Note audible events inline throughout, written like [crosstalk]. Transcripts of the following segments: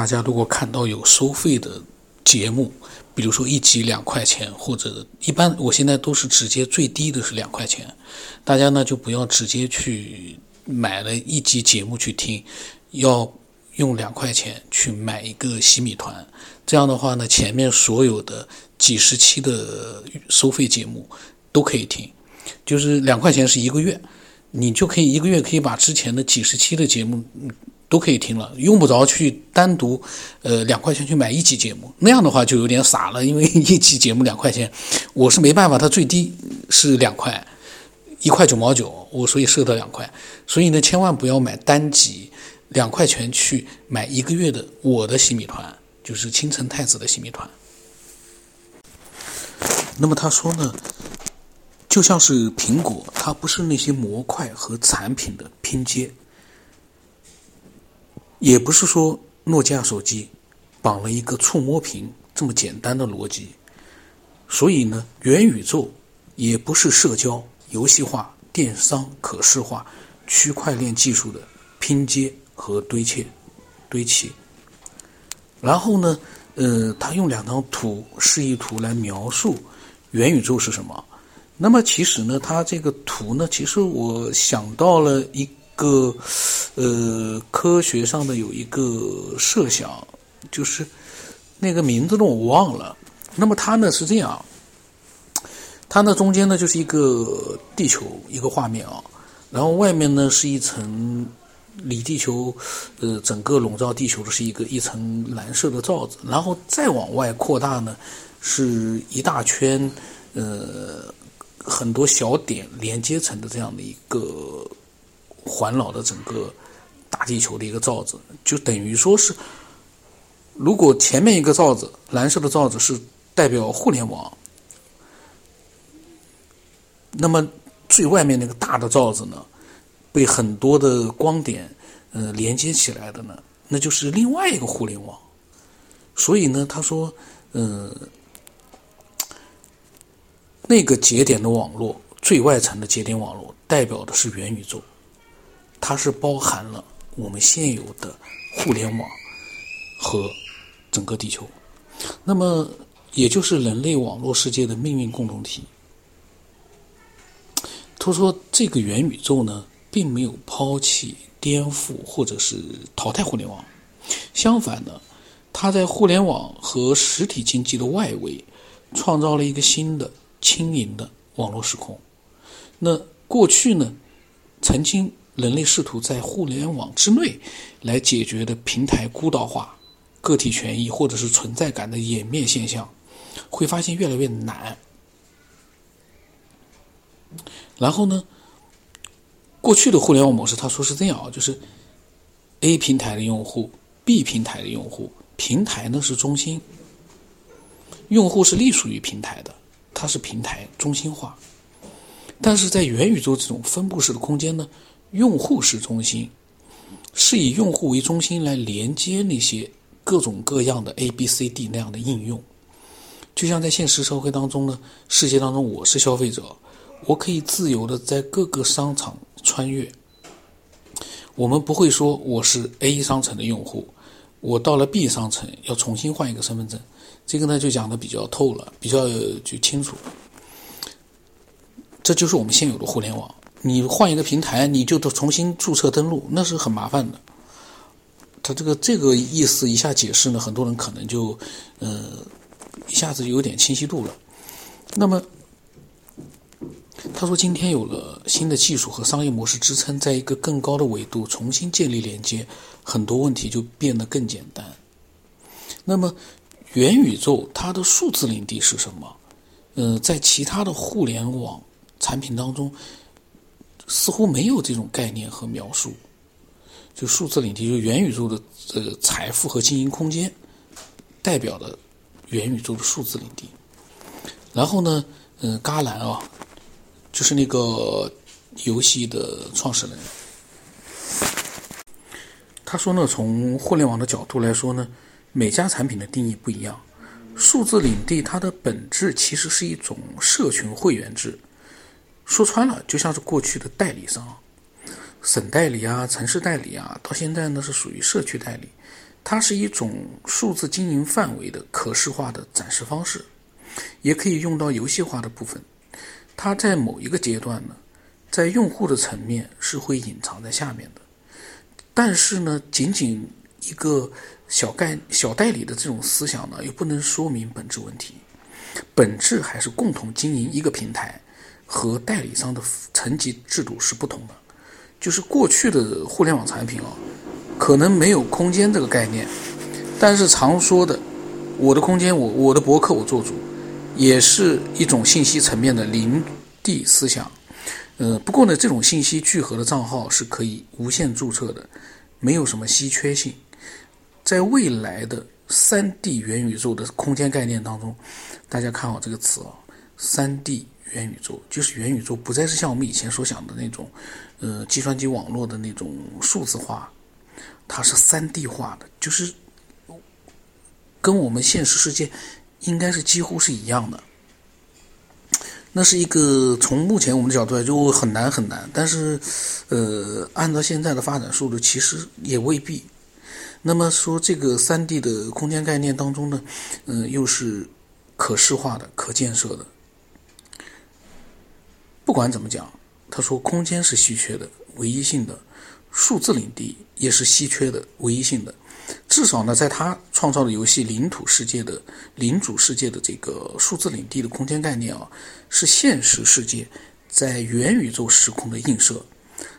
大家如果看到有收费的节目，比如说一集两块钱，或者一般我现在都是直接最低的是两块钱，大家呢就不要直接去买了一集节目去听，要用两块钱去买一个洗米团，这样的话呢，前面所有的几十期的收费节目都可以听，就是两块钱是一个月，你就可以一个月可以把之前的几十期的节目。都可以听了，用不着去单独，呃，两块钱去买一集节目，那样的话就有点傻了。因为 [laughs] 一集节目两块钱，我是没办法，它最低是两块，一块九毛九，我所以设的两块。所以呢，千万不要买单集，两块钱去买一个月的我的洗米团，就是青城太子的洗米团。那么他说呢，就像是苹果，它不是那些模块和产品的拼接。也不是说诺基亚手机绑了一个触摸屏这么简单的逻辑，所以呢，元宇宙也不是社交、游戏化、电商、可视化、区块链技术的拼接和堆砌、堆砌。然后呢，呃，他用两张图示意图来描述元宇宙是什么。那么其实呢，他这个图呢，其实我想到了一。个呃，科学上的有一个设想，就是那个名字呢我忘了。那么它呢是这样，它呢中间呢就是一个地球一个画面啊，然后外面呢是一层离地球呃整个笼罩地球的是一个一层蓝色的罩子，然后再往外扩大呢是一大圈呃很多小点连接成的这样的一个。环绕的整个大地球的一个罩子，就等于说是，如果前面一个罩子蓝色的罩子是代表互联网，那么最外面那个大的罩子呢，被很多的光点呃连接起来的呢，那就是另外一个互联网。所以呢，他说，呃，那个节点的网络最外层的节点网络代表的是元宇宙。它是包含了我们现有的互联网和整个地球，那么也就是人类网络世界的命运共同体。他说：“这个元宇宙呢，并没有抛弃、颠覆或者是淘汰互联网，相反呢，它在互联网和实体经济的外围，创造了一个新的轻盈的网络时空。那过去呢，曾经。”人类试图在互联网之内来解决的平台孤岛化、个体权益或者是存在感的湮灭现象，会发现越来越难。然后呢，过去的互联网模式，他说是这样啊，就是 A 平台的用户、B 平台的用户，平台呢是中心，用户是隶属于平台的，它是平台中心化。但是在元宇宙这种分布式的空间呢？用户是中心，是以用户为中心来连接那些各种各样的 A、B、C、D 那样的应用。就像在现实社会当中呢，世界当中我是消费者，我可以自由的在各个商场穿越。我们不会说我是 A 商城的用户，我到了 B 商城要重新换一个身份证。这个呢就讲的比较透了，比较就清楚。这就是我们现有的互联网。你换一个平台，你就得重新注册登录，那是很麻烦的。他这个这个意思一下解释呢，很多人可能就呃一下子有点清晰度了。那么他说，今天有了新的技术和商业模式支撑，在一个更高的维度重新建立连接，很多问题就变得更简单。那么元宇宙它的数字领地是什么？呃，在其他的互联网产品当中。似乎没有这种概念和描述，就数字领地，就元宇宙的这个财富和经营空间，代表的元宇宙的数字领地。然后呢，嗯，伽蓝啊，就是那个游戏的创始人，他说呢，从互联网的角度来说呢，每家产品的定义不一样。数字领地它的本质其实是一种社群会员制。说穿了，就像是过去的代理商，省代理啊、城市代理啊，到现在呢是属于社区代理。它是一种数字经营范围的可视化的展示方式，也可以用到游戏化的部分。它在某一个阶段呢，在用户的层面是会隐藏在下面的，但是呢，仅仅一个小概小代理的这种思想呢，又不能说明本质问题。本质还是共同经营一个平台，和代理商的层级制度是不同的。就是过去的互联网产品啊，可能没有空间这个概念，但是常说的“我的空间，我我的博客我做主”，也是一种信息层面的零地思想。呃，不过呢，这种信息聚合的账号是可以无限注册的，没有什么稀缺性。在未来的三 D 元宇宙的空间概念当中，大家看好这个词啊，三 D。元宇宙就是元宇宙，不再是像我们以前所想的那种，呃，计算机网络的那种数字化，它是三 D 化的，就是跟我们现实世界应该是几乎是一样的。那是一个从目前我们的角度来就很难很难，但是呃，按照现在的发展速度，其实也未必。那么说这个三 D 的空间概念当中呢，嗯，又是可视化的、可建设的。不管怎么讲，他说空间是稀缺的、唯一性的，数字领地也是稀缺的、唯一性的。至少呢，在他创造的游戏领土世界的领主世界的这个数字领地的空间概念啊，是现实世界在元宇宙时空的映射。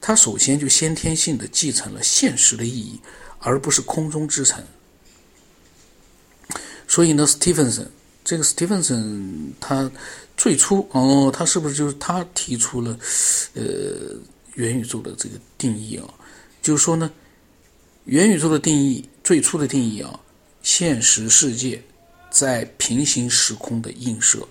它首先就先天性的继承了现实的意义，而不是空中之城。所以呢，斯蒂芬森这个斯蒂芬森他。最初哦，他是不是就是他提出了，呃，元宇宙的这个定义啊？就是说呢，元宇宙的定义最初的定义啊，现实世界在平行时空的映射，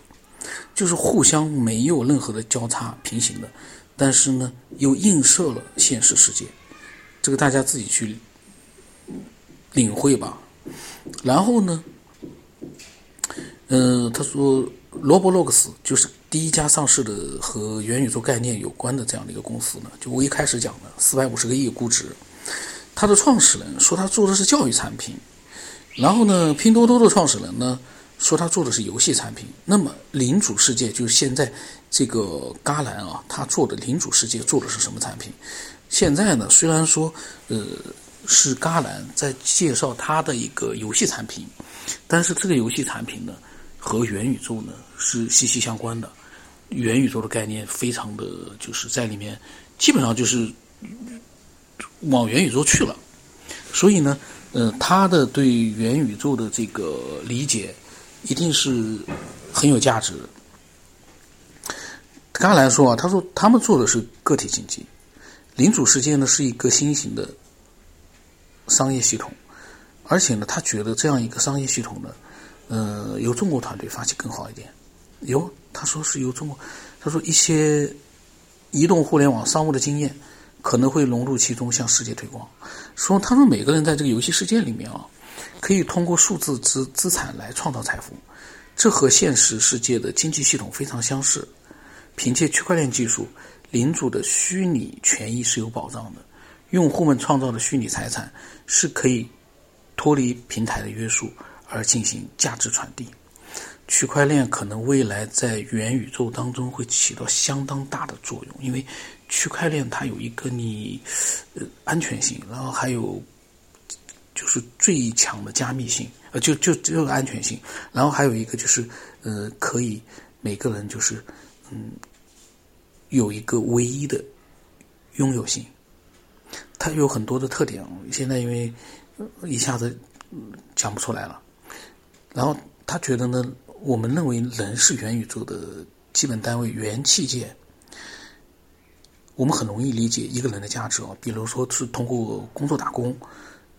就是互相没有任何的交叉平行的，但是呢又映射了现实世界，这个大家自己去领会吧。然后呢，嗯，他说。罗伯洛克斯就是第一家上市的和元宇宙概念有关的这样的一个公司呢。就我一开始讲的四百五十个亿估值，他的创始人说他做的是教育产品，然后呢，拼多多的创始人呢说他做的是游戏产品。那么领主世界就是现在这个伽蓝啊，他做的领主世界做的是什么产品？现在呢，虽然说呃是伽蓝在介绍他的一个游戏产品，但是这个游戏产品呢？和元宇宙呢是息息相关的，元宇宙的概念非常的就是在里面，基本上就是往元宇宙去了，所以呢，呃，他的对元宇宙的这个理解一定是很有价值的。刚来说啊，他说他们做的是个体经济，领主世界呢是一个新型的商业系统，而且呢，他觉得这样一个商业系统呢。呃，由中国团队发起更好一点。有他说是由中国，他说一些移动互联网商务的经验可能会融入其中，向世界推广。说他说每个人在这个游戏世界里面啊，可以通过数字资资产来创造财富，这和现实世界的经济系统非常相似。凭借区块链技术，领主的虚拟权益是有保障的，用户们创造的虚拟财产是可以脱离平台的约束。而进行价值传递，区块链可能未来在元宇宙当中会起到相当大的作用，因为区块链它有一个你呃安全性，然后还有就是最强的加密性，呃就就只有安全性，然后还有一个就是呃可以每个人就是嗯有一个唯一的拥有性，它有很多的特点，现在因为一下子讲不出来了。然后他觉得呢，我们认为人是元宇宙的基本单位，元器件。我们很容易理解一个人的价值啊，比如说是通过工作打工，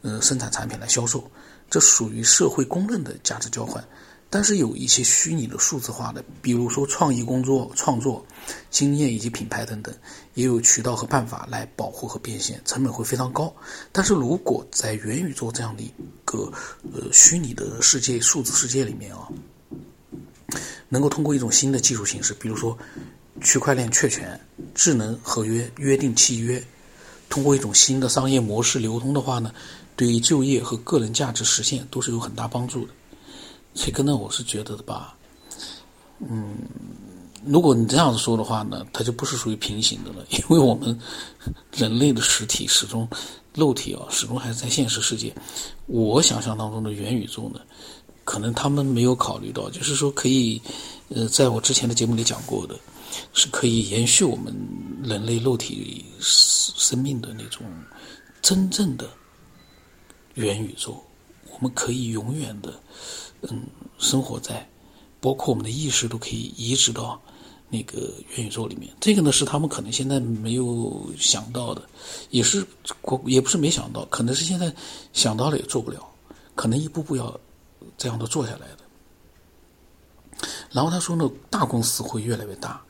呃，生产产品来销售，这属于社会公认的价值交换。但是有一些虚拟的数字化的，比如说创意工作、创作经验以及品牌等等，也有渠道和办法来保护和变现，成本会非常高。但是如果在元宇宙这样的一个呃虚拟的世界、数字世界里面啊，能够通过一种新的技术形式，比如说区块链确权、智能合约、约定契约，通过一种新的商业模式流通的话呢，对于就业和个人价值实现都是有很大帮助的。这个呢，我是觉得的吧，嗯，如果你这样子说的话呢，它就不是属于平行的了，[laughs] 因为我们人类的实体始终肉体啊，始终还是在现实世界。我想象当中的元宇宙呢，可能他们没有考虑到，就是说可以，呃，在我之前的节目里讲过的，是可以延续我们人类肉体生命的那种真正的元宇宙，我们可以永远的，嗯，生活在，包括我们的意识都可以移植到那个元宇宙里面。这个呢，是他们可能现在没有想到的，也是国也不是没想到，可能是现在想到了也做不了，可能一步步要。这样都做下来的。然后他说呢，大公司会越来越大，